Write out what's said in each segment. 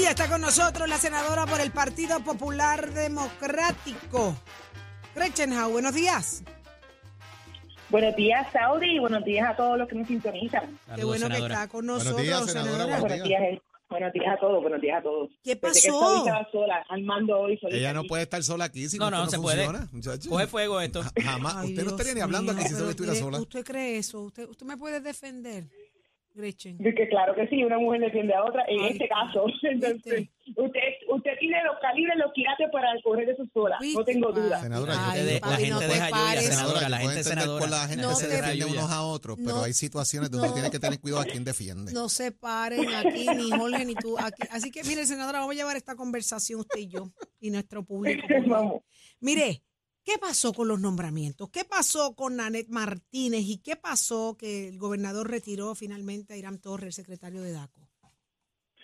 Y ya está con nosotros la senadora por el Partido Popular Democrático, Gretchen Howe. Buenos días. Buenos días, Saudi, y buenos días a todos los que nos sintonizan. Qué bueno que está con nosotros, días, senadora. senadora. Buenos días, eh, buenos días a todos, buenos días a todos. ¿Qué que pasó? Saudi estaba sola, Armando hoy solita Ella no aquí. puede estar sola aquí si No, no, esto se puede. funciona, muchacho. Coge fuego esto. Ja- Jamás. Ay, usted no estaría Dios ni hablando mío, aquí si solo estuviera sola. ¿Usted cree eso? ¿Usted, usted me puede defender, Gretchen? De que claro que sí, una mujer defiende a otra, en Ay, este caso. Entonces, usted, usted tiene los calibres, los quilates para coger eso sola, no tengo ¿Viste, duda. Senadora, yo- Ay, Ustedes- papi, la gente no deja lluvia, senadora, yo la gente senadora. la gente No que se se- defiende Lluvia. unos a otros, pero No. hay situaciones donde No. tiene que tener cuidado a quién defiende. No se paren aquí, ni Jorge, ni tú. Aquí. Así que, mire, senadora, vamos a llevar esta conversación usted y yo y nuestro público. Vamos. Mire, ¿qué pasó con los nombramientos? ¿Qué pasó con Nanette Martínez? ¿Y qué pasó que el gobernador retiró finalmente a Irán Torres, el secretario de DACO?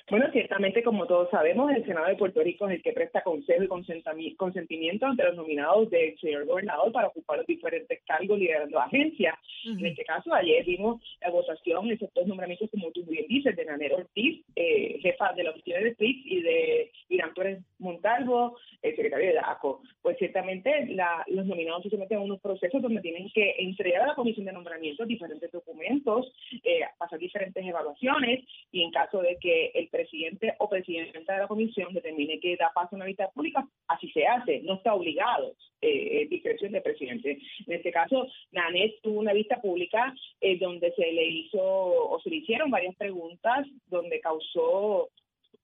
Bueno, ciertamente, como todos sabemos, el Senado de Puerto Rico es el que presta consejo y consentimiento ante los nominados del señor gobernador para ocupar los diferentes cargos liderando agencias. En este caso, ayer vimos la votación en estos nombramientos, como tú bien dices, de Nanero Ortiz, eh, jefa de la oficina de PRIX, y de Irán Torres Montalvo, el secretario de DACO. Pues ciertamente la- los nominados se someten a unos procesos donde tienen que entregar a la comisión de nombramientos diferentes documentos, eh, pasar diferentes evaluaciones, y en caso de que el presidente o presidenta de la comisión determine que da paso a una vista pública, así se hace, no está obligado, eh, discreción del presidente. En este caso, Nanés tuvo una vista pública eh, donde se le hizo o se le hicieron varias preguntas, donde causó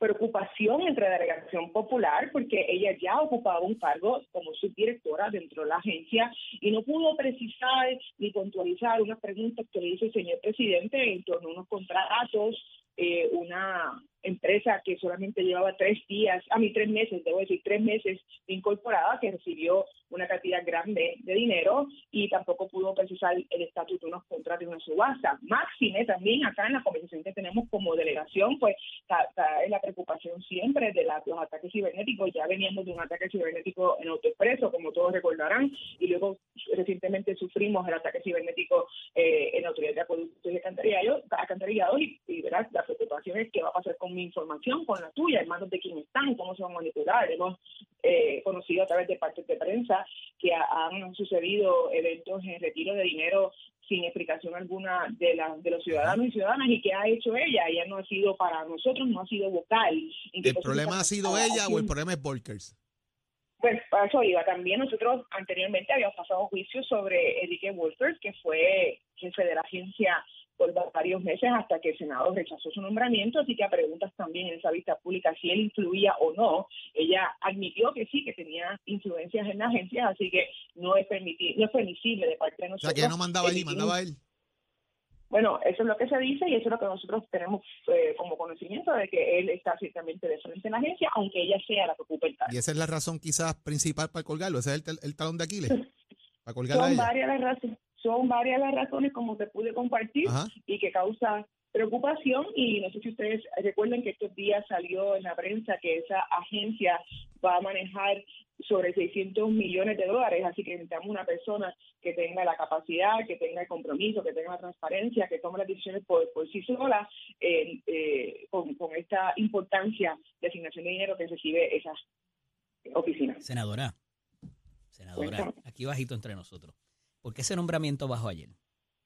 preocupación entre la delegación popular porque ella ya ocupaba un cargo como subdirectora dentro de la agencia y no pudo precisar ni puntualizar unas preguntas que le hizo el señor presidente en torno a unos contratos, eh, una empresa que solamente llevaba tres días, a mí tres meses, debo decir, tres meses incorporada, que recibió una cantidad grande de dinero y tampoco pudo precisar el estatuto de unos contratos de una subasta. Máxime también acá en la conversación que tenemos como delegación, pues en la preocupación siempre de la- los ataques cibernéticos. Ya veníamos de un ataque cibernético en AutoExpreso, como todos recordarán, y luego recientemente sufrimos el ataque cibernético eh, en Autoridad de Acueductos y Alcantarillado, alcantarillado y, y ¿verdad? la preocupación es qué va a pasar con mi información, con la tuya, en manos de quién están, cómo se van a manipular. Hemos eh, conocido a través de partes de prensa que ha- han sucedido eventos en retiro de dinero sin explicación alguna de, la, de los ciudadanos y ciudadanas y qué ha hecho ella. Ella no ha sido para nosotros, no ha sido vocal. ¿En qué ¿El problema ha sido ella o el problema es Volkers? Pues para eso iba. También nosotros anteriormente habíamos pasado juicio sobre Enrique Wolfers, que fue jefe de la agencia por varios meses hasta que el Senado rechazó su nombramiento, así que a preguntas también en esa vista pública si él influía o no, ella admitió que sí, que tenía influencias en la agencia, así que no es permitido, no es permisible de parte de O nosotros. sea, que no mandaba allí, mandaba él. Bueno, eso es lo que se dice y eso es lo que nosotros tenemos eh, como conocimiento de que él está ciertamente de frente en la agencia, aunque ella sea la que ocupe el cargo. Y esa es la razón quizás principal para colgarlo. Ese es el, talón de Aquiles. Para colgarla a Son ella. varias las razones, son varias las razones como se pude compartir Ajá. y que causa preocupación y no sé si ustedes recuerdan que estos días salió en la prensa que esa agencia va a manejar sobre 600 millones de dólares, así que necesitamos una persona que tenga la capacidad, que tenga el compromiso, que tenga la transparencia, que tome las decisiones por, por sí sola eh, eh, con, con esta importancia de asignación de dinero que recibe esa oficina. Senadora, senadora, aquí bajito entre nosotros. ¿Por qué ese nombramiento bajó ayer?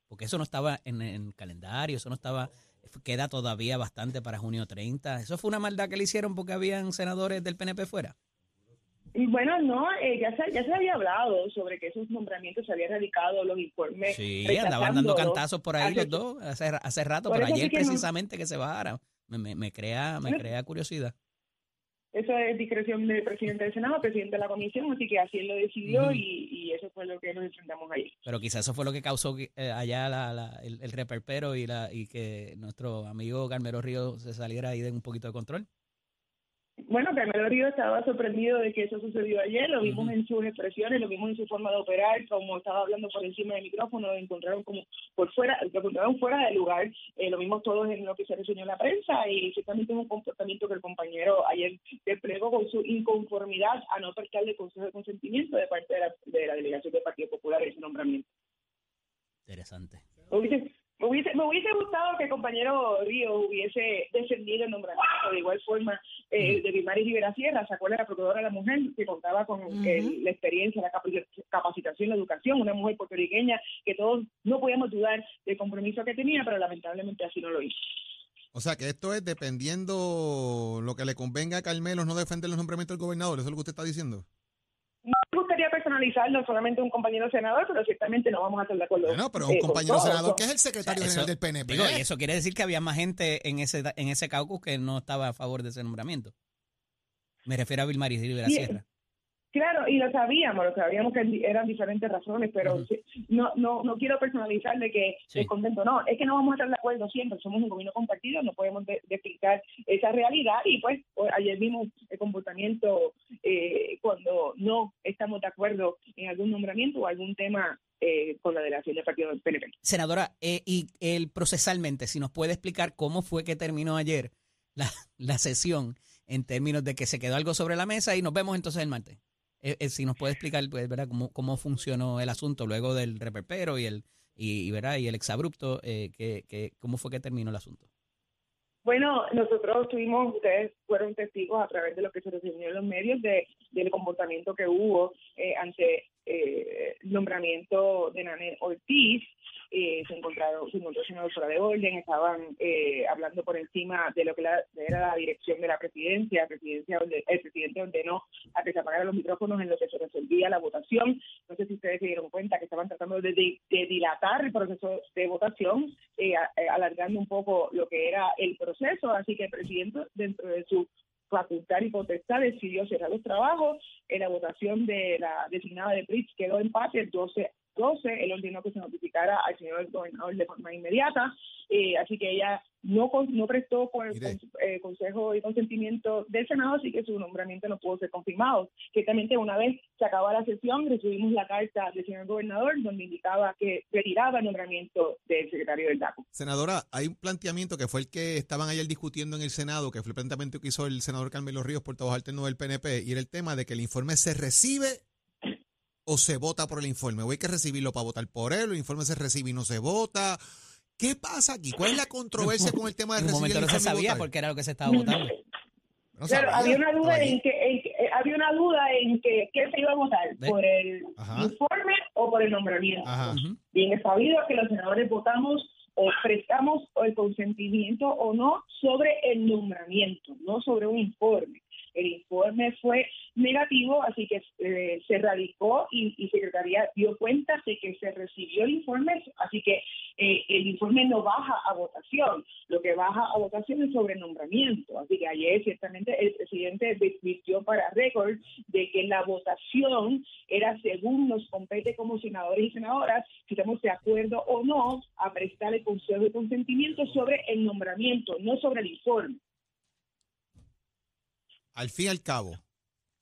Porque eso no estaba en el calendario, eso no estaba, queda todavía bastante para junio 30. ¿Eso fue una maldad que le hicieron porque habían senadores del PNP fuera? Y Bueno, no, eh, ya, se, ya se había hablado sobre que esos nombramientos se habían radicado los informes. Sí, andaban dando cantazos por ahí los dos, hace, hace rato, Por pero ayer no- precisamente que se bajara. Me, me, me crea, me Bueno. crea curiosidad. Eso es discreción del presidente del Senado, presidente de la comisión, así que así él lo decidió y, y eso fue lo que nos enfrentamos ayer. Pero quizás eso fue lo que causó eh, allá la, la- el, el reperpero y, la, y que nuestro amigo Carmelo Río se saliera ahí de un poquito de control. Bueno, Carmelo Río estaba sorprendido de que eso sucedió ayer, lo vimos en sus expresiones, lo vimos en su forma de operar, como estaba hablando por encima del micrófono, lo encontraron como por fuera, lo encontraron fuera del lugar, eh, lo vimos todos en lo que se reseñó en la prensa y ciertamente es un comportamiento que el compañero ayer desplegó con su inconformidad a no prestarle consejo de consentimiento de parte de la, de la delegación del Partido Popular en ese nombramiento. Interesante. Me hubiese, me hubiese gustado que el compañero Río hubiese descendido el nombramiento. De igual forma, eh, de Vilmari Rivera Sierra, sacó la procuradora de la mujer, que contaba con eh, la experiencia, la capacitación, la educación, una mujer puertorriqueña que todos no podíamos dudar del compromiso que tenía, pero lamentablemente así no lo hizo. O sea que esto es dependiendo lo que le convenga a Carmelo, no defender los nombramientos del gobernador, ¿eso es lo que usted está diciendo? Personalizarlo solamente un compañero senador, pero ciertamente no vamos a estar de acuerdo. No, pero un eh, compañero todo. senador que es el secretario O sea, general eso- del PNP. Digo, y eso quiere decir que había más gente en ese en ese caucus que no estaba a favor de ese nombramiento. Me refiero a Vilmaris Rivera Sí, Sierra. Claro, y lo sabíamos, lo sabíamos que eran diferentes razones, pero sí, no, no, no quiero personalizar de que Sí. descontento, no, es que no vamos a estar de acuerdo siempre, somos un gobierno compartido, no podemos de- de explicar esa realidad y pues ayer vimos el comportamiento eh, cuando no estamos de acuerdo en algún nombramiento o algún tema eh, con la delegación del partido del PNP. Senadora, eh, y el procesalmente, si nos puede explicar cómo fue que terminó ayer la, la sesión en términos de que se quedó algo sobre la mesa y nos vemos entonces el martes. Eh, eh, si nos puede explicar, pues, ¿verdad? Cómo, cómo funcionó el asunto luego del reperpero y el y, y, ¿verdad? y el exabrupto, eh, que, cómo fue que terminó el asunto. Bueno, nosotros tuvimos, ustedes fueron testigos a través de lo que se recibió en los medios de, del comportamiento que hubo eh, ante eh, nombramiento de Nane Ortiz. Eh, se encontraron, se encontró senador fuera de orden, estaban eh, hablando por encima de lo que era la dirección de la presidencia, presidencia orde- el presidente ordenó a que se apagaran los micrófonos en lo que se resolvía la votación. No sé si ustedes se dieron cuenta que estaban tratando de dilatar el proceso de votación, eh, a- eh, alargando un poco lo que era el proceso, así que el presidente dentro de su facultad y potestad decidió cerrar los trabajos, en la votación de la designada de Pritz quedó empate 12 12, él ordenó que se notificara al señor gobernador de forma inmediata, eh, así que ella no con- no prestó por el con- eh, consejo y consentimiento del Senado, así que su nombramiento no pudo ser confirmado. Ciertamente, una vez se acabó la sesión, recibimos la carta del señor gobernador donde indicaba que retiraba el nombramiento del secretario del DACO. Senadora, hay un planteamiento que fue el que estaban ayer discutiendo en el Senado, que fue el planteamiento que hizo el senador Carmelo Ríos, portavoz alterno del PNP, y era el tema de que el informe se recibe o se vota por el informe. O hay que recibirlo para votar por él, o el informe se recibe y no se vota. ¿Qué pasa aquí? ¿Cuál es la controversia con el tema de En un recibir momento el no se informe sabía votar? porque era lo que se estaba votando. No Claro, sabía, había una duda en que, en que- eh, había una duda en que qué se iba a votar, por el Ajá. informe o por el nombramiento. Ajá. Bien es sabido que los senadores votamos o prestamos el consentimiento o no sobre el nombramiento, no sobre un informe. El informe fue negativo, así que eh, se radicó y, y Secretaría dio cuenta de que se recibió el informe, así que eh, el informe no baja a votación, lo que baja a votación es sobre nombramiento. Así que ayer ciertamente el presidente advirtió para récord de que la votación era según nos compete como senadores y senadoras, si estamos de acuerdo o no a prestar el consejo de consentimiento sobre el nombramiento, no sobre el informe. Al fin y al cabo,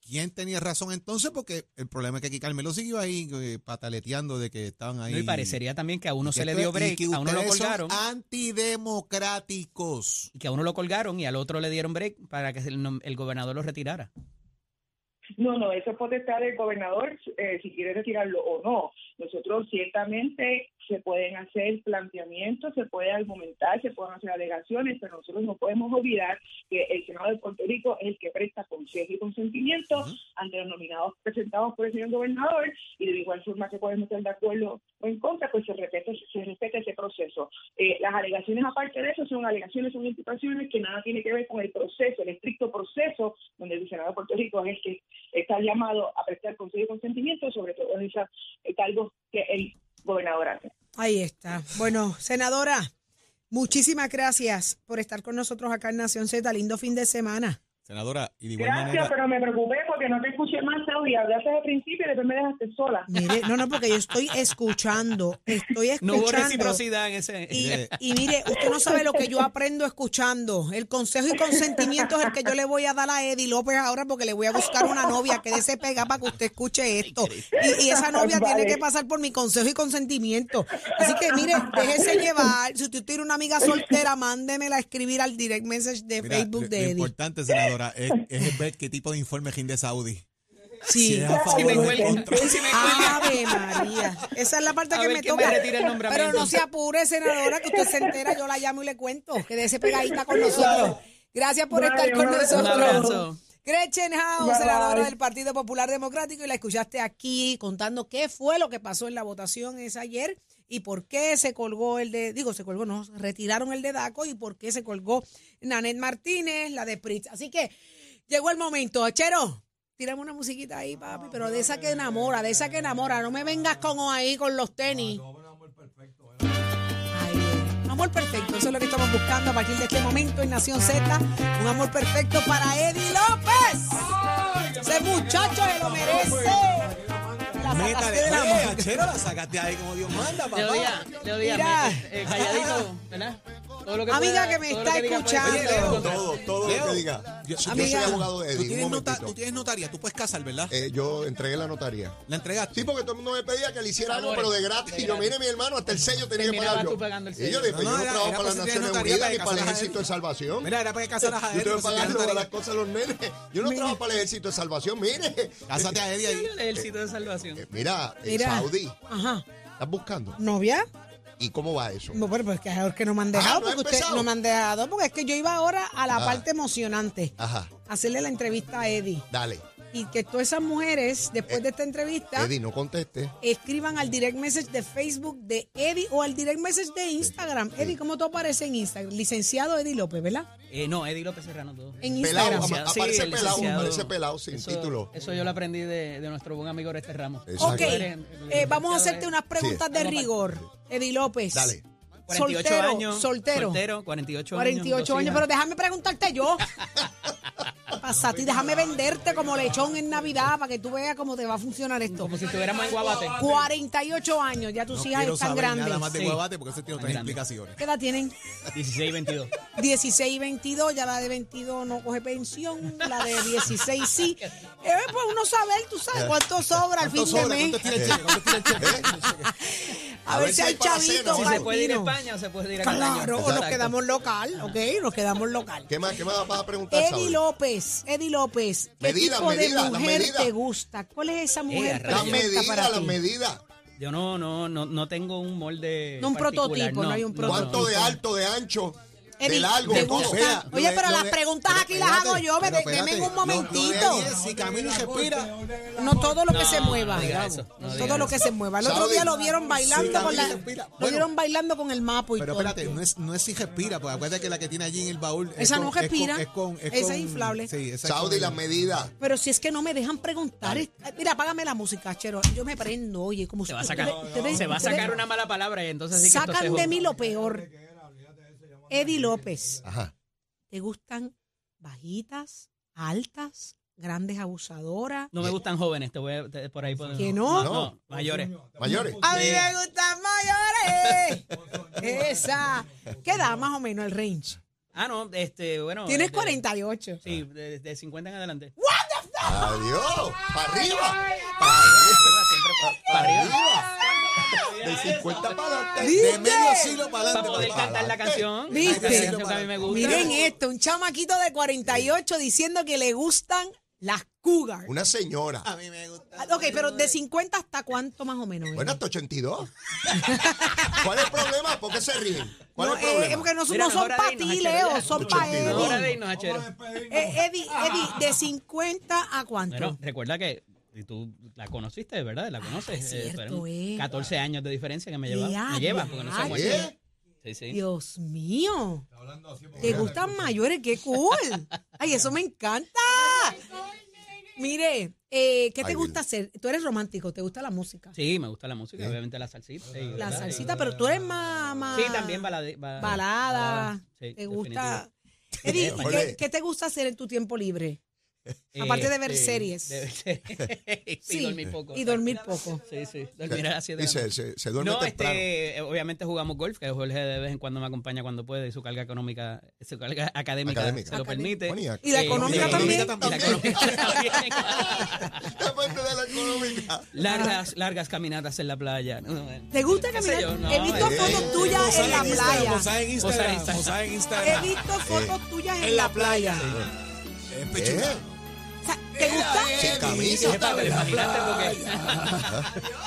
¿quién tenía razón entonces? Porque el problema es que aquí Carmelo siguió ahí eh, pataleteando de que estaban ahí. No, y parecería también que a uno se le dio break, que a uno lo ustedes son colgaron. Antidemocráticos. y que a uno lo colgaron y al otro le dieron break para que el, el gobernador lo retirara. No, no, eso es potestad del gobernador eh, si quiere retirarlo o no. Nosotros ciertamente se pueden hacer planteamientos, se puede argumentar, se pueden hacer alegaciones, pero nosotros no podemos olvidar que el Senado de Puerto Rico es el que presta consejo y consentimiento Ujú. ante los nominados presentados por el señor gobernador y de igual forma que podemos estar de acuerdo o en contra, pues se respeta, se respeta ese proceso. Eh, las alegaciones aparte de eso son alegaciones, son imputaciones que nada tiene que ver con el proceso, el estricto proceso donde el Senado de Puerto Rico es el que está llamado a prestar consejo y consentimiento sobre todo en esos eh, cargos que el gobernador hace. Ahí está. Bueno, senadora, muchísimas gracias por estar con nosotros acá en Nación Z. Lindo fin de semana. Senadora, y de igual Gracias, manera. pero me preocupé porque no te escuché más, Saudi. Hablaste al principio y después me dejaste sola. Mire, no, no, porque yo estoy escuchando, estoy No hubo escuchando. reciprocidad en ese. Y, Mire. y mire, usted no sabe lo que yo aprendo escuchando. El consejo y consentimiento es el que yo le voy a dar a Eddie López ahora porque le voy a buscar una novia que se pega para que usted escuche esto. Y, y esa novia Vale. tiene que pasar por mi consejo y consentimiento. Así que mire, déjese llevar. Si usted tiene una amiga soltera, mándemela a escribir al direct message de Mira, Facebook lo, de lo Eddie. importante, senadora, es, es ver qué tipo de informe de Saudi. Sí, sí favor me. Ave María. Esa es la parte A que ver me toca. me. Pero no se apure, senadora, que usted se entera, yo la llamo y le cuento. Quédese pegadita con nosotros. Gracias por estar con nosotros. abrazo. Gretchen House, senadora del Partido Popular Democrático, y la escuchaste aquí contando qué fue lo que pasó en la votación esa ayer y por qué se colgó el de, digo, se colgó, no, retiraron el de Daco y por qué se colgó Nanet Martínez, la de Pritz. Así que llegó el momento. Chero, tírame una musiquita ahí, papi, pero de esa que enamora, de esa que enamora. No me vengas con ahí con los tenis. Ay, eh, amor perfecto, eso es lo que estamos buscando a partir de este momento en Nación Z. Un amor perfecto para Eddie López. Ese muchacho se lo merece. La de la. Chero, la sacaste ahí como Dios manda, papá. Mira. me- eh, calladito, ¿verdad? Todo lo que Amiga pueda- que me todo lo está diga puede escuchando. ser Oye, Leo, contra. Todo, todo Leo, lo que diga. yo- Yo, amiga, soy abogado de Tú Eddie. tienes, un nota- momentito. tú tienes notaría, tú puedes casar, ¿verdad? Eh, yo entregué la notaría. ¿La entregaste? Sí, porque todo el mundo me pedía que le hiciera algo, pero de gratis. Y yo, mire, mi hermano, hasta el sello tenía que pagar yo. tú pagando el Y yo le dije, No, yo no era- trabajo era para las Naciones notaría Unidas para ni que para el casaras a Ejército de él. Salvación. Mira, era para que casaras a Yo él. tengo que tienes para las notaría. cosas de los nenes. Yo no trabajo para el Ejército de Salvación, mire. Cásate a Eddie ahí. El ejército de salvación. Eh, Mira, eh, Mira. Saudi, Ajá. ¿estás buscando? ¿Novia? ¿Y cómo va eso? No, pero es que es que no me han dejado, ¿no ha porque no me han dejado, porque es que yo iba ahora a la parte emocionante, Ajá, hacerle la entrevista a Eddie. dale. Y que todas esas mujeres, después de esta entrevista, Eddie, no conteste. escriban al direct message de Facebook de Eddie o al direct message de Instagram. Eddie, ¿cómo tú apareces en Instagram? Licenciado Eddie López, ¿verdad? Eh, no, Eddie López Serrano todo. En Pelado, Instagram. ama- Sí, aparece el pelado, licenciado. aparece pelado sin Eso- título. Eso yo lo aprendí de, de nuestro buen amigo Oreste Ramos. Exacto. Ok, Eres- el eh, vamos a hacerte unas preguntas de rigor. Eddie López. Dale. 48 soltero, años. soltero. Soltero, 48 años. 48 dos años, hijas. pero déjame preguntarte yo. Pasa a ti, déjame venderte como lechón en Navidad para que tú veas cómo te va a funcionar esto. Como si estuviéramos en Guabate. 48 años, ya tus No hijas están saber grandes. nada más de Sí. Guabate porque eso tiene otras Grande. explicaciones. ¿Qué edad tienen? 16 y 22. 16 y 22, ya la de 22 no coge pensión, la de 16 sí. Eh, pues uno saber, tú sabes cuánto sobra al fin ¿Cuánto de mes. ¿Cuánto tira el cheque? ¿Cuánto tira el cheque? A, ver si hay chavitos. Si se puede ir a. España o se puede ir a Cataño. Claro, o nos quedamos local, ok, nos quedamos local. ¿Qué más, qué más vas a preguntar, Eddie? López, Eddie López, ¿qué Medida, tipo medida, de mujer te gusta? ¿Cuál es esa mujer rayos. perfecta medida, para la ti? medida. Yo no, no, no, no tengo un molde. No un particular, prototipo, no hay un prototipo. ¿Cuánto de alto, de ancho, de largo, ¿te de todo? gusta? Vea, Oye, pero las preguntas pero aquí las hago yo, me- espérate, un lo- lo de momentito. Si camina y respira. No todo lo que No, se mueva. eso, no todo lo que se mueva. El otro día lo vieron bailando con la, lo vieron bailando con el mapo y Pero todo. espérate, no es, no es si respira, porque acuérdate que la que tiene allí en el baúl. es Esa con- no es con- respira. Es con, es Esa es inflable. Sí, esa es Saudi, con- la medida. Pero si es que no me dejan preguntar. es- Mira, apágame la música, chero. Yo me prendo, oye, como Se va a sacar, se va a sacar una mala palabra y entonces sí que Sacan de mí lo peor. Eddie López, Ajá. ¿te gustan bajitas, altas, grandes abusadoras? No me gustan jóvenes, te voy a, te- por ahí podemos. ¿Que no? No, mayores. Mayores. A mí me gustan mayores. Esa. ¿Qué da más o menos el range? Ah, no, este, bueno. Tienes de- 48. Sí, de, de 50 en adelante. Adiós. Para arriba. Siempre pa- para arriba. De 50 para adelante. De medio siglo para Para adelante. poder papá. cantar la canción. ¿Viste? A mí me gusta. Miren esto, un chamaquito de 48 diciendo que le gustan las cougars. Una señora. A mí me gusta. Ah, Ok, pero de 50 hasta cuánto más o menos. Bueno, hasta 82. ¿Cuál es el problema? ¿Por qué se ríen? ¿Cuál no, es el eh, problema? porque no, Mira, no son para ti, Leo, son para 82. Eddie. Hora de irnos, Achero. Eh, Eddie, Eddie, de 50 a cuánto? Bueno, recuerda que y tú la conociste, ¿verdad? La conoces. es eh, cierto, eh. 14 años de diferencia que me lleva. Ya, Me lleva, porque no somos años. Sí, sí. Dios mío. ¿Te gustan mayores? ¡Qué cool! ¡Ay, eso me encanta! Mire, eh, ¿qué te Ay, gusta hacer? Tú eres romántico, ¿te gusta la música? Sí, me gusta la música, obviamente la salsita. sí, La ¿verdad? salsita, pero tú eres más... más Sí, también balade- ba- balada. Sí, ¿Te gusta? Eddie. ¿qué, qué te gusta hacer en tu tiempo libre? Eh, Aparte de ver eh, series. de ver series. y dormir poco. Y dormir poco. Sí, sí. Dormir a las 7 de la noche. se, se duerme No, temprano. este, eh, obviamente jugamos golf, que Jorge de vez en cuando me acompaña cuando puede y su carga económica, su carga académica, Académica. se lo permite. Bueno, y ac- Y la Eh, económica también. Y la económica también. Aparte de la económica. largas, largas caminatas en la playa. No, ¿Te gusta caminar? yo, no, He visto eh, fotos tuyas en la playa. Posada en Instagram. Posada en He visto fotos tuyas en, la la playa. Es ¿Eh? pechuga. ¿Te gusta? Camina. camisa. ¿te imaginaste?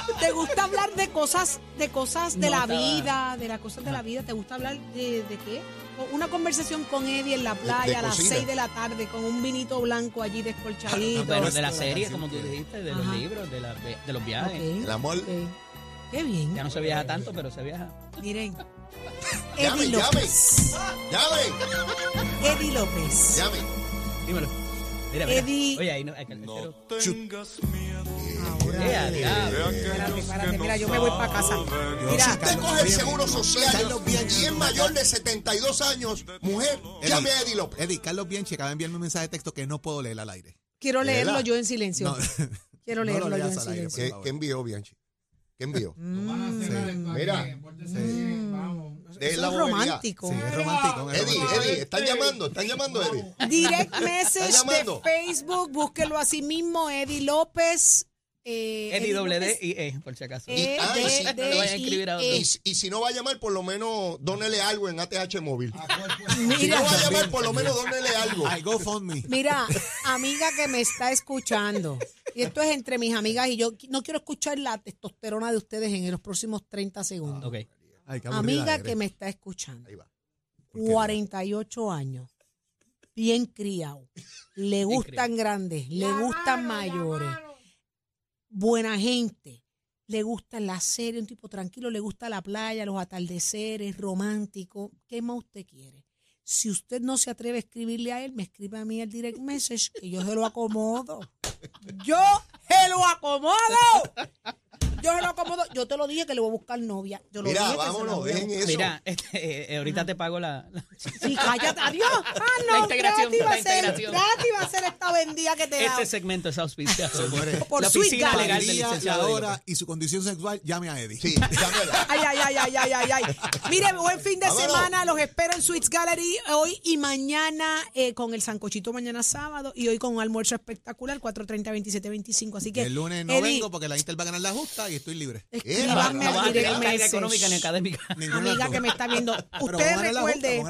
Porque ¿Te gusta hablar de cosas, de cosas de No, la estaba- vida, de las cosas de la vida? ¿Te gusta hablar de, de qué? Una conversación con Eddie en la playa a las cocina. 6 de la tarde con un vinito blanco allí descolchadito. Bueno, de la serie, como tú dijiste, de Ajá. los libros, de, la- de- de los viajes. Ok, El amor. ok. Qué bien. Ya no se viaja tanto, pero se viaja. Miren. Llame, Eddie llame. López. Llame, Eddie López. llame. Dímelo. Mira, mira. Eddie- Oye, ahí no, el carnicero. Ahora, Ea, diablo. espérate, espérate, mira, yo me voy para casa. Si Mira, usted coge el seguro social Carlos Bianchi. y es mayor de 72 años, mujer, Eddie. llame a Eddie López. Eddie, Carlos Bianchi acaba de enviarme un mensaje de texto que no puedo leer al aire. quiero leerlo yo en silencio. No, Quiero no leerlo lo yo en silencio. ¿Qué, qué envió, Bianchi? ¿Qué envió? Mm, Mira, de Eso la es bobería. romántico. Sí, es romántico. es Eddie, romántico. Eddie, están llamando, están llamando, Eddie. Direct message de? Facebook, búsquelo así mismo, Eddie López. Eh, Eddie doble D y E, por si acaso. E, ah, D, y si- D, no a a I. Y, y si va a llamar, por lo menos dónele algo en ATH móvil. Si Mira, no va a llamar, por lo menos dónele algo. Al GoFundMe. mira, amiga que me está escuchando, y esto es entre mis amigas y yo, no quiero escuchar la testosterona de ustedes en los próximos 30 segundos. Ok. Ay, qué aburrida Amiga eres. que me está escuchando, Ahí va. 48 años, bien criado, le gustan grandes, le gustan mayores, buena gente, le gusta la serie, un tipo tranquilo, le gusta la playa, los atardeceres, romántico. ¿Qué más usted quiere? Si usted no se atreve a escribirle a él, me escribe a mí el direct message que yo se lo acomodo. Yo se lo acomodo. Yo se lo acomodo. Yo te lo dije que le voy a buscar novia. Yo lo Mira, dije que se la vámonos, voy a dejen buscar. eso. Mira, este, eh, ahorita te pago la. la- Sí, cállate, adiós. Ah, La no, integración, Trati va a la ser, integración. Va a ser esta vendida que te da. Este segmento es auspiciado Señores, Por la Sweet oficina Gallery. legal el del día, la licenciado. Eddie hora López. y su condición sexual, llame a Eddie. Sí. Ay, ay, ay, ay, ay, ay, ay. Mire, buen fin de Vámonos. semana. Los espero en Sweets Gallery hoy y mañana eh, con el sancochito mañana sábado y hoy con un almuerzo espectacular, 4.30, 27, 25. Así que, El lunes no Eddie, vengo porque la Inter va a ganar la justa y estoy libre. escríbanme No al direct message. económica ni académica. Amiga que me está viendo. Usted recuerde,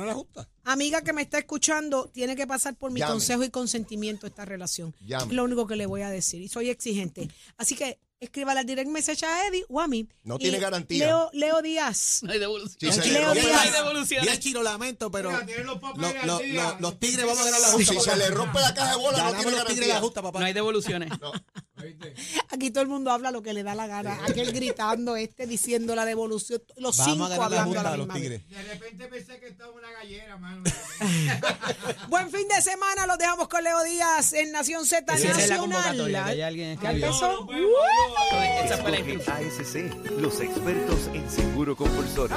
amiga que me está escuchando, tiene que pasar por mi Llame. consejo y consentimiento esta relación. Llame. Es lo único que le voy a decir. Y soy exigente. Así que escríbale al direct message a Eddie o a mí. No Y tiene garantía. Leo, Leo Díaz. No hay devolución. Se Leo Díaz. No hay devolución. Diez chino, lamento, pero los lo- lo- lo- los tigres vamos a ganar la justa. Si se le rompe la caja de bola, no Ganamos tiene tigres la garantía. justa, papá. No hay devoluciones. ¿Oíste? Aquí todo el mundo habla lo que le da la gana. Aquel gritando, este diciendo la devolución. Los Vamos cinco a ganar la hablando a la de los misma vez. tigres. De repente pensé que estaba una gallera, mano. Buen fin de semana. Los dejamos con Leo Díaz en Nación Z Esa es la convocatoria, que Nacional. ya alguien ¿Ya escribió. empezó? Esa fue la Escoge inscripción. ASC, los expertos en seguro compulsorio.